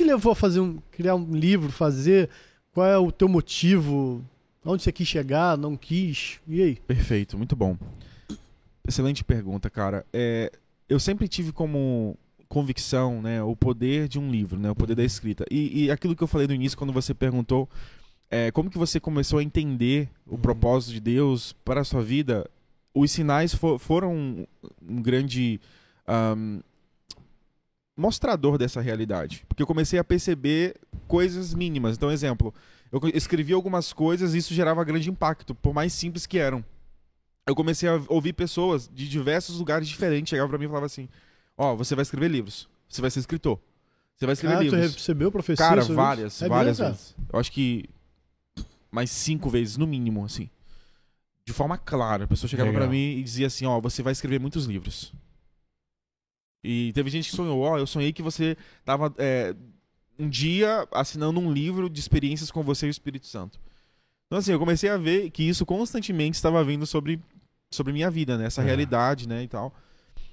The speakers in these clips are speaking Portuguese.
te levou a fazer um, criar um livro, fazer? Qual é o teu motivo? Onde você quis chegar, não quis? E aí? Perfeito, muito bom. Excelente pergunta, cara. É, eu sempre tive como convicção, né, o poder de um livro, né, o poder da escrita. E, e aquilo que eu falei no início, quando você perguntou é, como que você começou a entender o Uhum. propósito de Deus para a sua vida, os sinais fo- foram um, um grande ahm, mostrador dessa realidade. Porque eu comecei a perceber coisas mínimas. Então, exemplo, eu escrevi algumas coisas e isso gerava grande impacto, por mais simples que eram. Eu comecei a ouvir pessoas de diversos lugares diferentes chegavam para mim e falavam assim: Ó, você vai escrever livros, você vai ser escritor, você vai escrever Ah, livros. recebeu profecia? Cara, várias, É várias mesmo, cara? vezes. Eu acho que mais cinco vezes, no mínimo, assim. De forma clara. A pessoa chegava pra mim e dizia assim, ó, você vai escrever muitos livros. E teve gente que sonhou, ó, eu sonhei que você tava é, um dia assinando um livro de experiências com você e o Espírito Santo. Então, assim, eu comecei a ver que isso constantemente estava vindo sobre, sobre minha vida, né? Essa É. realidade, né? E tal.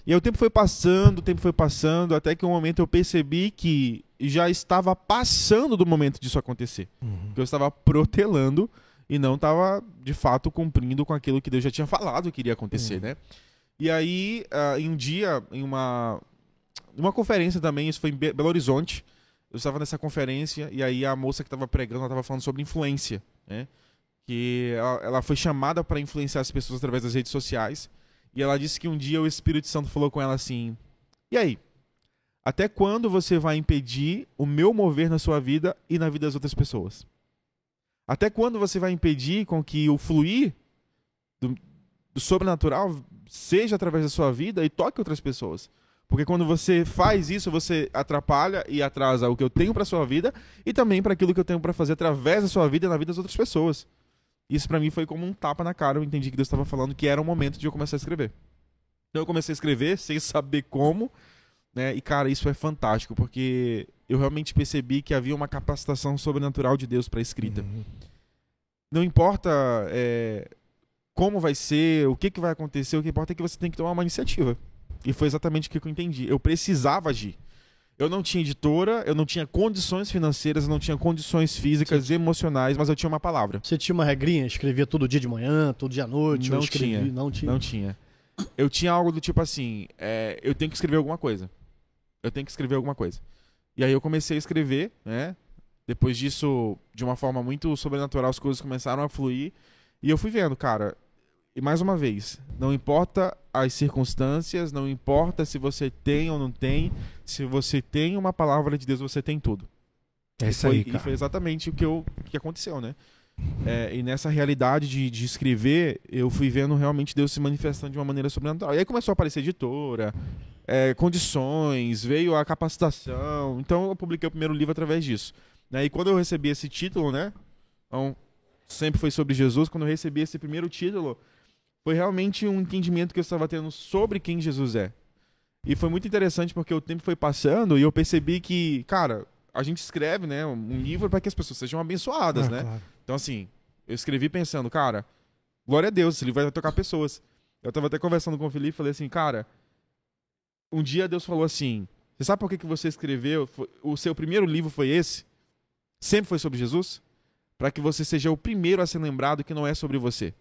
E aí o tempo foi passando, o tempo foi passando, até que um momento eu percebi que já estava passando do momento disso acontecer. Uhum. Que eu estava protelando e não estava, de fato, cumprindo com aquilo que Deus já tinha falado que iria acontecer, Uhum. né? E aí, ah, em um dia, em uma, uma conferência também, isso foi em Be- Belo Horizonte, eu estava nessa conferência e aí a moça que estava pregando, ela estava falando sobre influência, né? Que ela, ela foi chamada para influenciar as pessoas através das redes sociais. E ela disse que um dia o Espírito Santo falou com ela assim: E aí? Até quando você vai impedir o meu mover na sua vida e na vida das outras pessoas? Até quando você vai impedir com que o fluir do, do sobrenatural seja através da sua vida e toque outras pessoas? Porque quando você faz isso, você atrapalha e atrasa o que eu tenho para sua vida e também para aquilo que eu tenho para fazer através da sua vida e na vida das outras pessoas. Isso para mim foi como um tapa na cara. Eu entendi que Deus estava falando que era o momento de eu começar a escrever. Então eu comecei a escrever sem saber como, né? E cara, isso é fantástico porque eu realmente percebi que havia uma capacitação sobrenatural de Deus para escrita. Uhum. Não importa é, como vai ser, o que, que vai acontecer, o que importa é que você tem que tomar uma iniciativa. E foi exatamente o que eu entendi. Eu precisava agir. Eu não tinha editora, eu não tinha condições financeiras, eu não tinha condições físicas e emocionais, mas eu tinha uma palavra. Você tinha uma regrinha? Escrevia todo dia de manhã, todo dia à noite? Não ou escrevia- tinha. Não tinha. Não tinha. Eu tinha algo do tipo assim, é, eu tenho que escrever alguma coisa. Eu tenho que escrever alguma coisa. E aí eu comecei a escrever, né? Depois disso, de uma forma muito sobrenatural, as coisas começaram a fluir. E eu fui vendo, cara. E mais uma vez, não importa as circunstâncias, não importa se você tem ou não tem, se você tem uma palavra de Deus, você tem tudo. É E isso foi, aí, E cara. foi exatamente o que, eu, que aconteceu, né? É, e nessa realidade de, de escrever, eu fui vendo realmente Deus se manifestando de uma maneira sobrenatural. E aí começou a aparecer editora, é, condições, veio a capacitação. Então eu publiquei o primeiro livro através disso. Né? E quando eu recebi esse título, né? Então, sempre foi sobre Jesus. Quando eu recebi esse primeiro título, foi realmente um entendimento que eu estava tendo sobre quem Jesus é. E foi muito interessante porque o tempo foi passando e eu percebi que, cara, a gente escreve, né, um livro para que as pessoas sejam abençoadas, Ah, né? claro. Então, assim, eu escrevi pensando, cara, glória a Deus, esse livro vai tocar pessoas. Eu tava até conversando com o Felipe e falei assim, cara, um dia Deus falou assim: Você sabe por que, que você escreveu? O seu primeiro livro foi esse? Sempre foi sobre Jesus? Para que você seja o primeiro a ser lembrado que não é sobre você.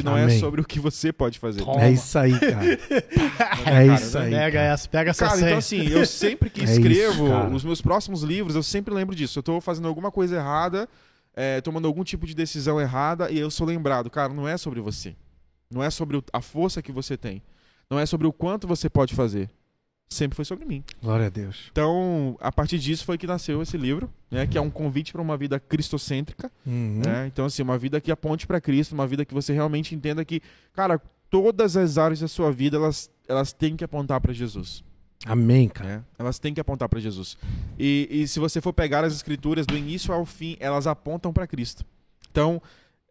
Que não é Amém. sobre o que você pode fazer. Toma. É isso aí, cara. É isso aí. Pega cara. essa, pega essa Cara, senha. então assim, eu sempre que É isso, escrevo os meus próximos livros, eu sempre lembro disso. Eu tô fazendo alguma coisa errada, é, tomando algum tipo de decisão errada, e eu sou lembrado, cara, não é sobre você. Não é sobre a força que você tem. Não é sobre o quanto você pode fazer. Sempre foi sobre mim. Glória a Deus. Então, a partir disso foi que nasceu esse livro, né? Que é um convite para uma vida cristocêntrica. Uhum. né? Então, assim, uma vida que aponte para Cristo, uma vida que você realmente entenda que, cara, todas as áreas da sua vida, elas, elas têm que apontar para Jesus Amém, cara. né? Elas têm que apontar para Jesus. E, e se você for pegar as escrituras do início ao fim, elas apontam para Cristo. Então,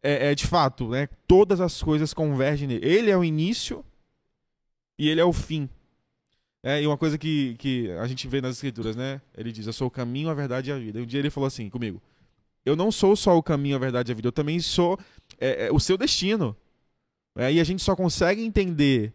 é, é de fato, né? Todas as coisas convergem nele. Ele é o início e ele é o fim. É, e uma coisa que, que a gente vê nas escrituras, né? Ele diz: Eu sou o caminho, a verdade e a vida. E um dia ele falou assim comigo: Eu não sou só o caminho, a verdade e a vida, eu também sou é, é, o seu destino. É, e a gente só consegue entender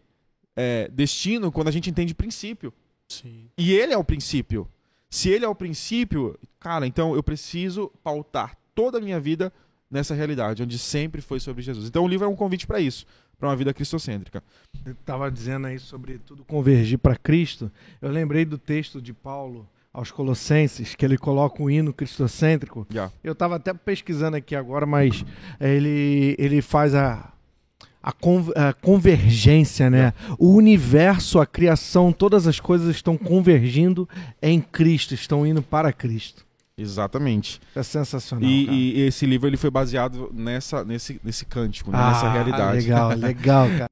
é, destino quando a gente entende princípio. Sim. E ele é o princípio. Se ele é o princípio, cara, então eu preciso pautar toda a minha vida nessa realidade, onde sempre foi sobre Jesus. Então o livro é um convite para isso, para uma vida cristocêntrica. Eu estava dizendo aí sobre tudo convergir para Cristo. Eu lembrei do texto de Paulo aos Colossenses, que ele coloca um hino cristocêntrico. Yeah. Eu estava até pesquisando aqui agora, mas ele, ele faz a, a, con- a convergência, né? O universo, a criação, todas as coisas estão convergindo em Cristo, estão indo para Cristo. Exatamente. É sensacional. E, e esse livro ele foi baseado nessa, nesse, nesse cântico, né? Ah, nessa realidade. Legal, legal, cara.